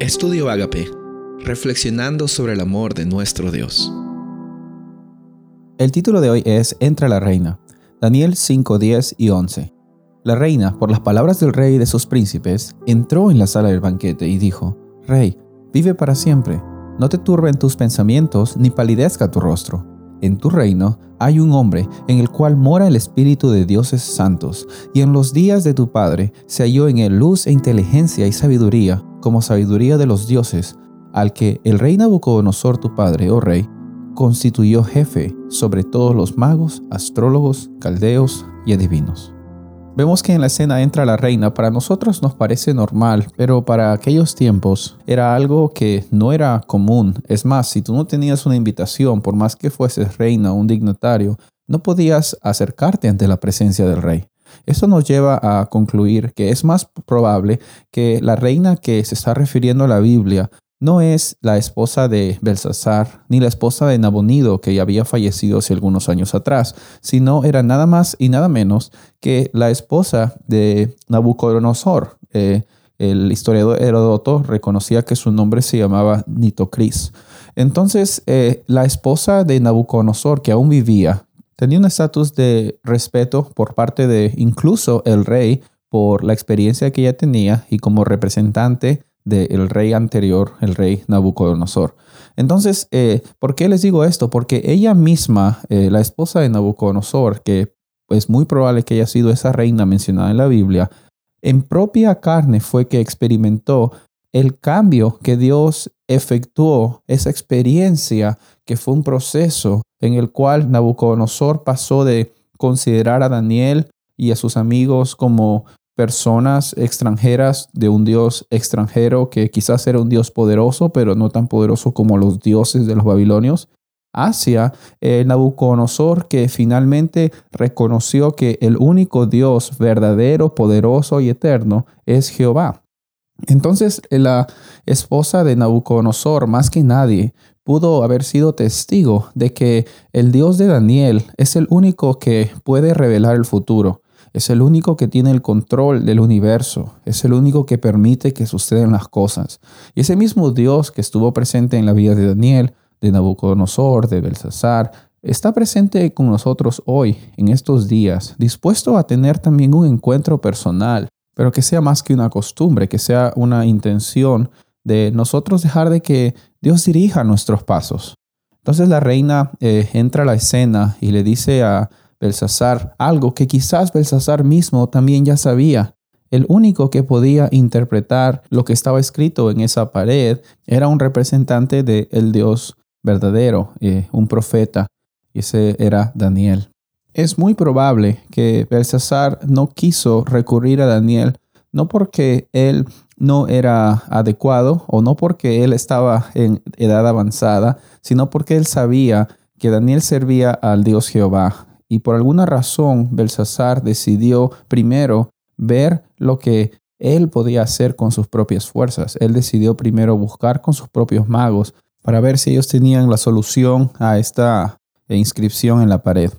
Estudio Agape, reflexionando sobre el amor de nuestro Dios. El título de hoy es Entra la reina, Daniel 5, 10 y 11. La reina, por las palabras del rey y de sus príncipes, entró en la sala del banquete y dijo, Rey, vive para siempre, no te turben tus pensamientos ni palidezca tu rostro. En tu reino hay un hombre en el cual mora el espíritu de dioses santos, y en los días de tu padre se halló en él luz e inteligencia y sabiduría, como sabiduría de los dioses, al que el rey Nabucodonosor tu padre, oh rey, constituyó jefe sobre todos los magos, astrólogos, caldeos y adivinos. Vemos que en la escena entra la reina. Para nosotros nos parece normal, pero para aquellos tiempos era algo que no era común. Es más, si tú no tenías una invitación, por más que fueses reina o un dignatario, no podías acercarte ante la presencia del rey. Esto nos lleva a concluir que es más probable que la reina que se está refiriendo a la Biblia no es la esposa de Belsasar ni la esposa de Nabonido que ya había fallecido hace algunos años atrás, sino era nada más y nada menos que la esposa de Nabucodonosor. Eh, el historiador Herodoto reconocía que su nombre se llamaba Nitocris. Entonces, eh, la esposa de Nabucodonosor, que aún vivía, tenía un estatus de respeto por parte de incluso el rey por la experiencia que ella tenía y como representante del rey anterior, el rey Nabucodonosor. Entonces, eh, ¿por qué les digo esto? Porque ella misma, eh, la esposa de Nabucodonosor, que es muy probable que haya sido esa reina mencionada en la Biblia, en propia carne fue que experimentó el cambio que Dios efectuó, esa experiencia que fue un proceso en el cual Nabucodonosor pasó de considerar a Daniel y a sus amigos como personas extranjeras de un dios extranjero que quizás era un dios poderoso, pero no tan poderoso como los dioses de los babilonios, hacia el Nabucodonosor que finalmente reconoció que el único Dios verdadero, poderoso y eterno es Jehová. Entonces la esposa de Nabucodonosor, más que nadie, pudo haber sido testigo de que el Dios de Daniel es el único que puede revelar el futuro. Es el único que tiene el control del universo. Es el único que permite que sucedan las cosas. Y ese mismo Dios que estuvo presente en la vida de Daniel, de Nabucodonosor, de Belsasar, está presente con nosotros hoy, en estos días, dispuesto a tener también un encuentro personal, pero que sea más que una costumbre, que sea una intención de nosotros dejar de que Dios dirija nuestros pasos. Entonces la reina eh, entra a la escena y le dice a, Belsasar, algo que quizás Belsasar mismo también ya sabía. El único que podía interpretar lo que estaba escrito en esa pared era un representante del el Dios verdadero, eh, un profeta, ese era Daniel. Es muy probable que Belsasar no quiso recurrir a Daniel, no porque él no era adecuado o no porque él estaba en edad avanzada, sino porque él sabía que Daniel servía al Dios Jehová, y por alguna razón Belsasar decidió primero ver lo que él podía hacer con sus propias fuerzas. Él decidió primero buscar con sus propios magos para ver si ellos tenían la solución a esta inscripción en la pared.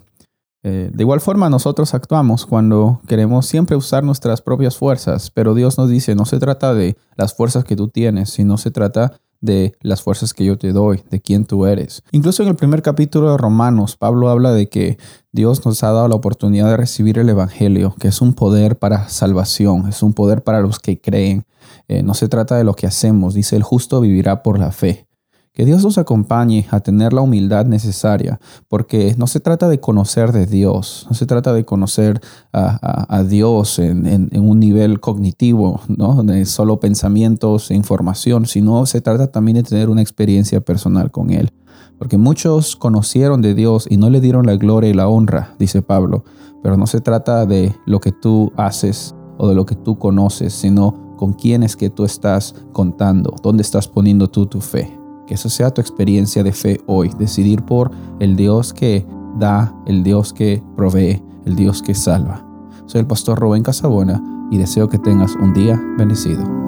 Eh, de igual forma nosotros actuamos cuando queremos siempre usar nuestras propias fuerzas, pero Dios nos dice, no se trata de las fuerzas que tú tienes, sino se trata de las fuerzas que yo te doy, de quién tú eres. Incluso en el primer capítulo de Romanos, Pablo habla de que Dios nos ha dado la oportunidad de recibir el Evangelio, que es un poder para salvación, es un poder para los que creen. Eh, no se trata de lo que hacemos, dice el justo vivirá por la fe. Que Dios nos acompañe a tener la humildad necesaria, porque no se trata de conocer de Dios, no se trata de conocer a, Dios en, un nivel cognitivo, ¿no? de solo pensamientos e información, sino se trata también de tener una experiencia personal con Él. Porque muchos conocieron de Dios y no le dieron la gloria y la honra, dice Pablo, pero no se trata de lo que tú haces o de lo que tú conoces, sino con quién es que tú estás contando, dónde estás poniendo tú tu fe. Que eso sea tu experiencia de fe hoy, decidir por el Dios que da, el Dios que provee, el Dios que salva. Soy el pastor Rubén Casabona y deseo que tengas un día bendecido.